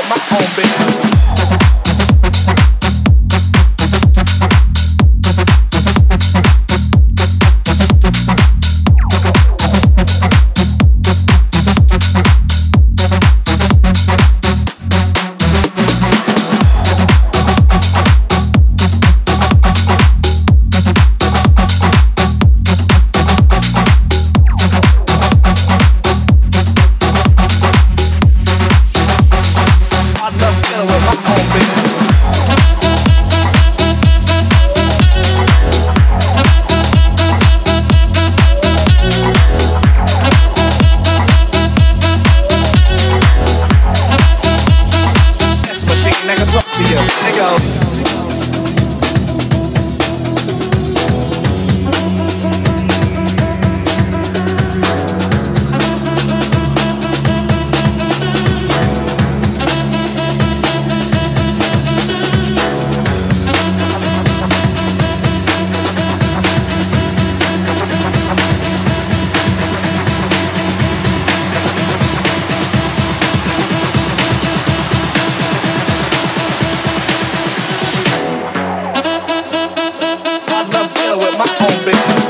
with my own bitch. Can talk to you. Nigga. perfect.